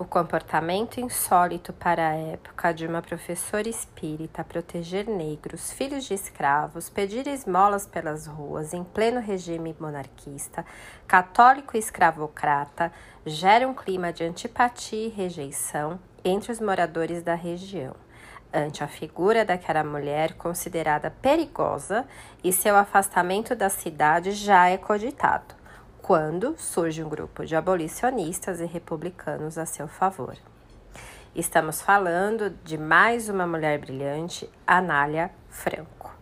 O comportamento insólito para a época de uma professora espírita proteger negros, filhos de escravos, pedir esmolas pelas ruas em pleno regime monarquista, católico e escravocrata, gera um clima de antipatia e rejeição entre os moradores da região ante a figura daquela mulher considerada perigosa e seu afastamento da cidade já é cogitado quando surge um grupo de abolicionistas e republicanos a seu favor. Estamos falando de mais uma mulher brilhante, Anália Franco.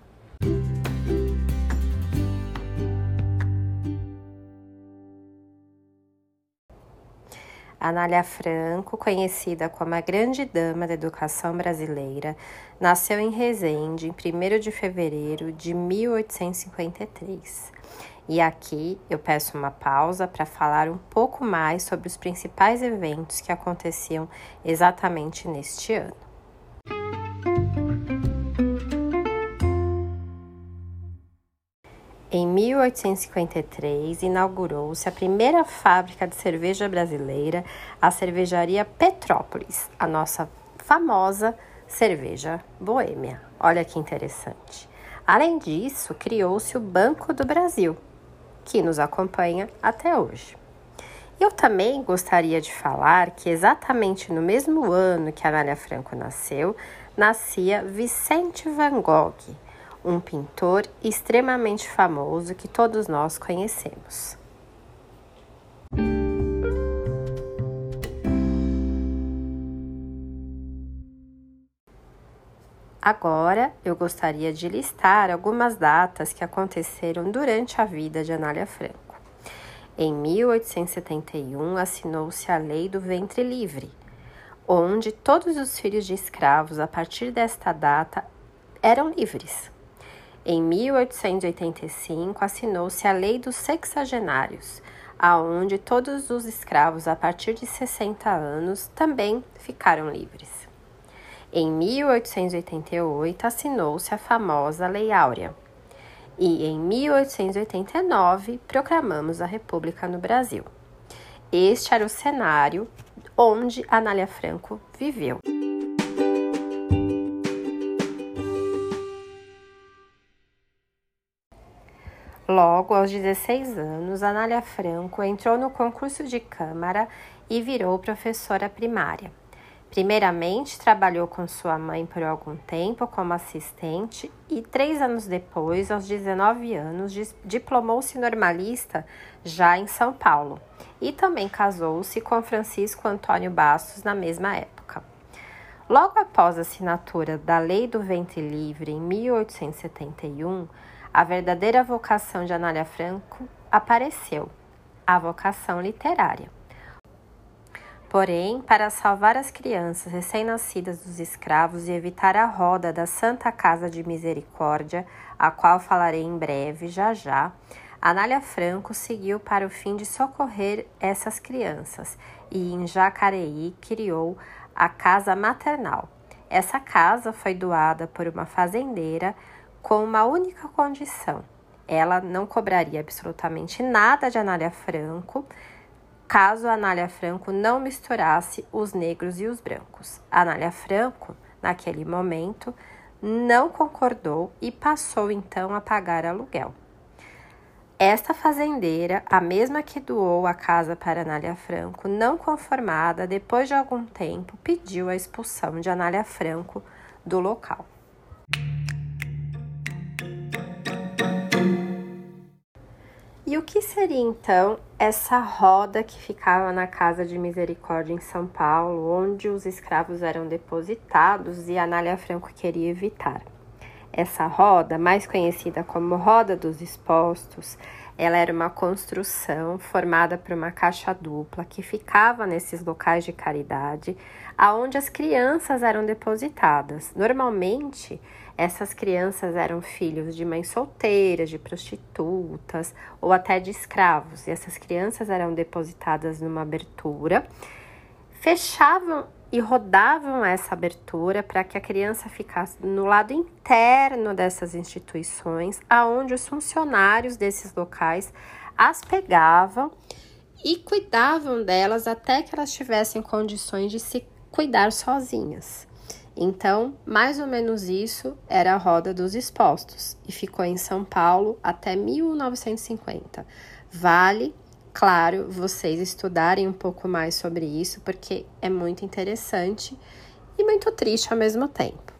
Anália Franco, conhecida como a Grande Dama da Educação Brasileira, nasceu em Resende em 1 de fevereiro de 1853 e aqui eu peço uma pausa para falar um pouco mais sobre os principais eventos que aconteciam exatamente neste ano. Em 1853, inaugurou-se a primeira fábrica de cerveja brasileira, a cervejaria Petrópolis, a nossa famosa cerveja boêmia. Olha que interessante. Além disso, criou-se o Banco do Brasil, que nos acompanha até hoje. Eu também gostaria de falar que exatamente no mesmo ano que Anália Franco nasceu, nascia Vicente Van Gogh, um pintor extremamente famoso que todos nós conhecemos. Agora, eu gostaria de listar algumas datas que aconteceram durante a vida de Anália Franco. Em 1871, assinou-se a Lei do Ventre Livre, onde todos os filhos de escravos, a partir desta data, eram livres. Em 1885, assinou-se a Lei dos Sexagenários, aonde todos os escravos a partir de 60 anos também ficaram livres. Em 1888, assinou-se a famosa Lei Áurea. E em 1889, proclamamos a República no Brasil. Este era o cenário onde Anália Franco viveu. Logo, aos 16 anos, Anália Franco entrou no concurso de Câmara e virou professora primária. Primeiramente, trabalhou com sua mãe por algum tempo como assistente e, três anos depois, aos 19 anos, diplomou-se normalista já em São Paulo e também casou-se com Francisco Antônio Bastos na mesma época. Logo após a assinatura da Lei do Ventre Livre em 1871, a verdadeira vocação de Anália Franco apareceu, a vocação literária. Porém, para salvar as crianças recém-nascidas dos escravos e evitar a roda da Santa Casa de Misericórdia, a qual falarei em breve, já já, Anália Franco seguiu para o fim de socorrer essas crianças e em Jacareí criou a Casa Maternal. Essa casa foi doada por uma fazendeira com uma única condição: ela não cobraria absolutamente nada de Anália Franco caso Anália Franco não misturasse os negros e os brancos. Anália Franco, naquele momento, não concordou e passou então a pagar aluguel. Esta fazendeira, a mesma que doou a casa para Anália Franco, não conformada, depois de algum tempo, pediu a expulsão de Anália Franco do local. E o que seria então essa roda que ficava na Casa de Misericórdia em São Paulo, onde os escravos eram depositados e Anália Franco queria evitar? Essa roda, mais conhecida como Roda dos Expostos, ela era uma construção formada por uma caixa dupla que ficava nesses locais de caridade, aonde as crianças eram depositadas. Normalmente, essas crianças eram filhos de mães solteiras, de prostitutas ou até de escravos. E essas crianças eram depositadas numa abertura, fechavam e rodavam essa abertura para que a criança ficasse no lado interno dessas instituições, aonde os funcionários desses locais as pegavam e cuidavam delas até que elas tivessem condições de se cuidar sozinhas. Então, mais ou menos isso era a roda dos expostos e ficou em São Paulo até 1950. Vale, claro, vocês estudarem um pouco mais sobre isso porque é muito interessante e muito triste ao mesmo tempo.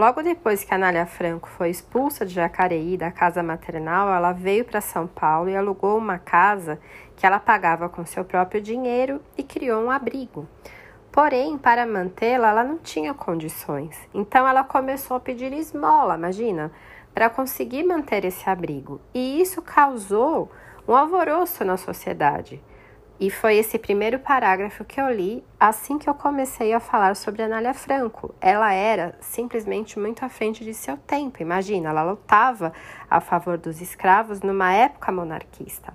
Logo depois que Anália Franco foi expulsa de Jacareí da casa maternal, ela veio para São Paulo e alugou uma casa que ela pagava com seu próprio dinheiro e criou um abrigo. Porém, para mantê-la, ela não tinha condições. Então, ela começou a pedir esmola, imagina, para conseguir manter esse abrigo. E isso causou um alvoroço na sociedade. E foi esse primeiro parágrafo que eu li assim que eu comecei a falar sobre Anália Franco. Ela era simplesmente muito à frente de seu tempo. Imagina, ela lutava a favor dos escravos numa época monarquista.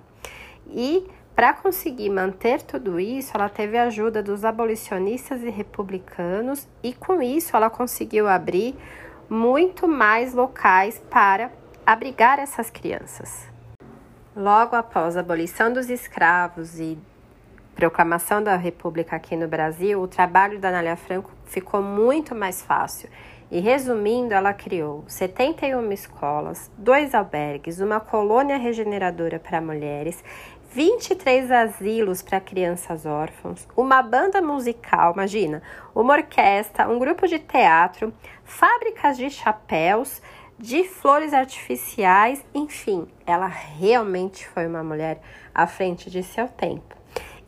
E para conseguir manter tudo isso, ela teve a ajuda dos abolicionistas e republicanos, e com isso ela conseguiu abrir muito mais locais para abrigar essas crianças. Logo após a abolição dos escravos e proclamação da República aqui no Brasil, o trabalho da Anália Franco ficou muito mais fácil. E resumindo, ela criou 71 escolas, dois albergues, uma colônia regeneradora para mulheres, 23 asilos para crianças órfãos, uma banda musical, imagina, uma orquestra, um grupo de teatro, fábricas de chapéus, de flores artificiais, enfim, ela realmente foi uma mulher à frente de seu tempo.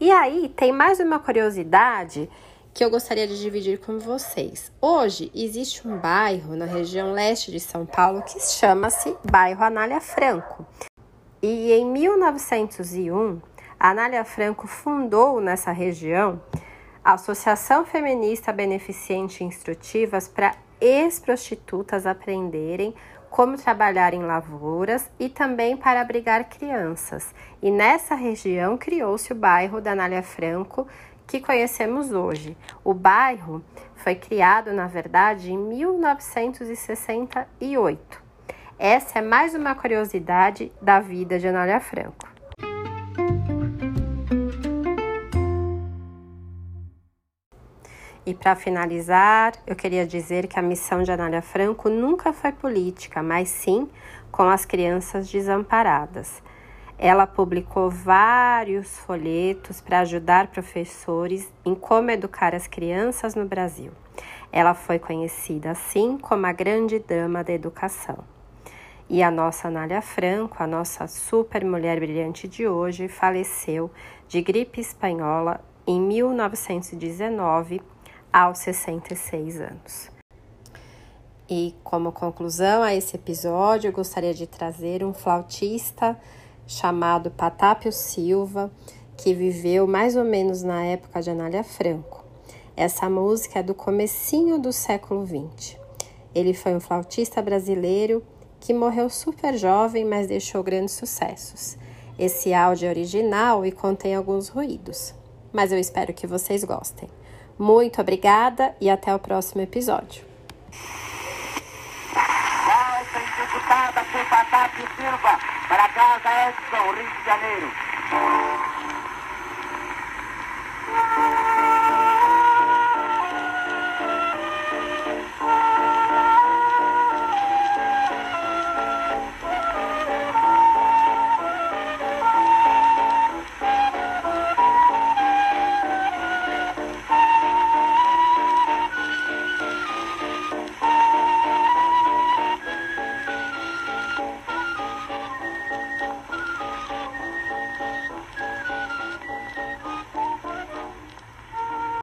E aí tem mais uma curiosidade que eu gostaria de dividir com vocês. Hoje existe um bairro na região leste de São Paulo que chama-se Bairro Anália Franco. E em 1901, a Anália Franco fundou nessa região a Associação Feminista Beneficente Instrutivas para ex-prostitutas aprenderem como trabalhar em lavouras e também para abrigar crianças. E nessa região criou-se o bairro da Anália Franco, que conhecemos hoje. O bairro foi criado, na verdade, em 1968. Essa é mais uma curiosidade da vida de Anália Franco. E para finalizar, eu queria dizer que a missão de Anália Franco nunca foi política, mas sim com as crianças desamparadas. Ela publicou vários folhetos para ajudar professores em como educar as crianças no Brasil. Ela foi conhecida assim como a grande dama da educação. E a nossa Anália Franco, a nossa super mulher brilhante de hoje, faleceu de gripe espanhola em 1919 aos 66 anos. E como conclusão a esse episódio, eu gostaria de trazer um flautista chamado Patápio Silva, que viveu mais ou menos na época de Anália Franco. Essa música é do comecinho do século XX. Ele foi um flautista brasileiro que morreu super jovem, mas deixou grandes sucessos. Esse áudio é original e contém alguns ruídos, mas eu espero que vocês gostem. Muito obrigada e até o próximo episódio. Silva, para casa Edson, Rio de Janeiro.